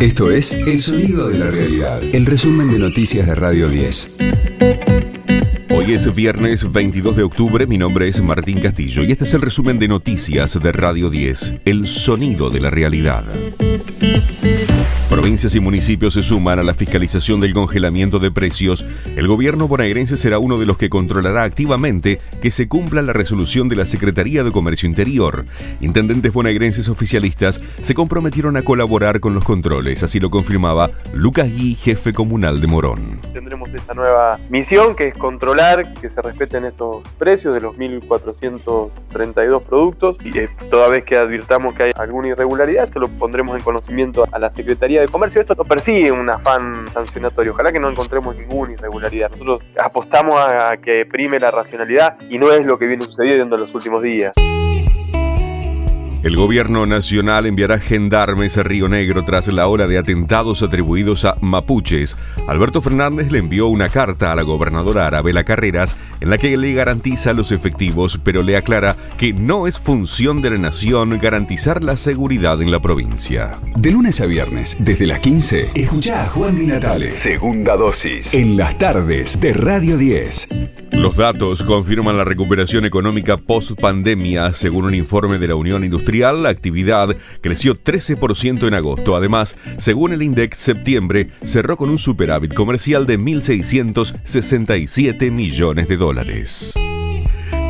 Esto es El Sonido de la Realidad, el resumen de noticias de Radio 10. Hoy es viernes 22 de octubre, mi nombre es Martín Castillo y este es el resumen de noticias de Radio 10, El Sonido de la Realidad. Provincias y municipios se suman a la fiscalización del congelamiento de precios. El gobierno bonaerense será uno de los que controlará activamente que se cumpla la resolución de la Secretaría de Comercio Interior. Intendentes bonaerenses oficialistas se comprometieron a colaborar con los controles, así lo confirmaba Lucas Gui, jefe comunal de Morón. Tendremos esta nueva misión que es controlar que se respeten estos precios de los 1.432 productos y eh, toda vez que advirtamos que hay alguna irregularidad se lo pondremos en conocimiento a la Secretaría de Comercio, esto persigue un afán sancionatorio. Ojalá que no encontremos ninguna irregularidad. Nosotros apostamos a que prime la racionalidad y no es lo que viene sucediendo en los últimos días. El gobierno nacional enviará gendarmes a Río Negro tras la ola de atentados atribuidos a mapuches. Alberto Fernández le envió una carta a la gobernadora Arabela Carreras en la que le garantiza los efectivos, pero le aclara que no es función de la nación garantizar la seguridad en la provincia. De lunes a viernes, desde las 15, escucha a Juan Di Natale. Segunda dosis. En las tardes de Radio 10. Los datos confirman la recuperación económica post pandemia. Según un informe de la Unión Industrial, la actividad creció 13% en agosto. Además, según el INDEC, septiembre cerró con un superávit comercial de 1.667 millones de dólares.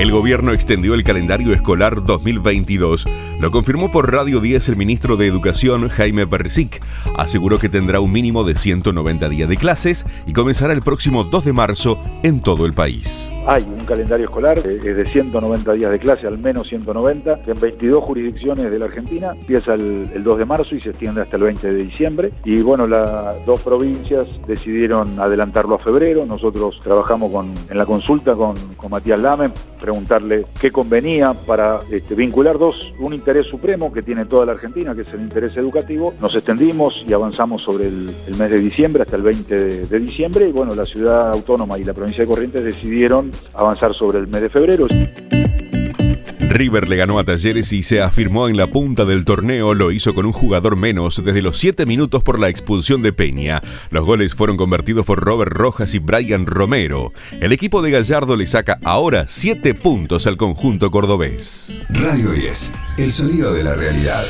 El gobierno extendió el calendario escolar 2022. Lo confirmó por Radio 10 el ministro de Educación, Jaime Persic. Aseguró que tendrá un mínimo de 190 días de clases y comenzará el próximo 2 de marzo en todo el país. Hay un calendario escolar es de 190 días de clase, al menos 190, en 22 jurisdicciones de la Argentina. Empieza el, 2 de marzo y se extiende hasta el 20 de diciembre. Y bueno, las dos provincias decidieron adelantarlo a febrero. Nosotros trabajamos con, en la consulta con, con Matías Lame preguntarle qué convenía para este, vincular dos, un interés supremo que tiene toda la Argentina, que es el interés educativo. Nos extendimos y avanzamos sobre el, mes de diciembre hasta el 20 de, de diciembre y bueno, la ciudad autónoma y la provincia de Corrientes decidieron avanzar sobre el mes de febrero. River le ganó a Talleres y se afirmó en la punta del torneo. Lo hizo con un jugador menos desde los 7 minutos por la expulsión de Peña. Los goles fueron convertidos por Robert Rojas y Brian Romero. El equipo de Gallardo le saca ahora 7 puntos al conjunto cordobés. Radio 10, el sonido de la realidad.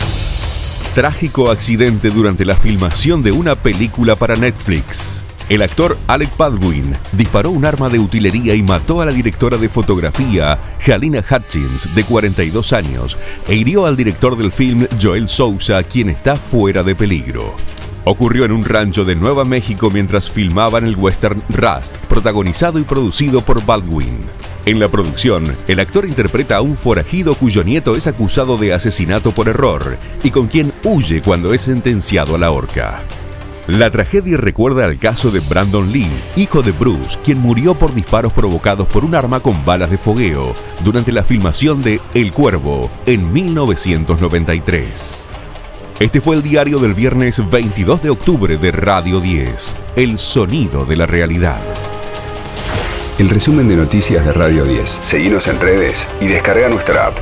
Trágico accidente durante la filmación de una película para Netflix. El actor Alec Baldwin disparó un arma de utilería y mató a la directora de fotografía, Halina Hutchins, de 42 años, e hirió al director del film, Joel Sousa, quien está fuera de peligro. Ocurrió en un rancho de Nueva México mientras filmaban el western Rust, protagonizado y producido por Baldwin. En la producción, el actor interpreta a un forajido cuyo nieto es acusado de asesinato por error y con quien huye cuando es sentenciado a la horca. La tragedia recuerda al caso de Brandon Lee, hijo de Bruce, quien murió por disparos provocados por un arma con balas de fogueo durante la filmación de El Cuervo en 1993. Este fue el diario del viernes 22 de octubre de Radio 10, El Sonido de la Realidad. El resumen de noticias de Radio 10. Seguimos en redes y descarga nuestra app.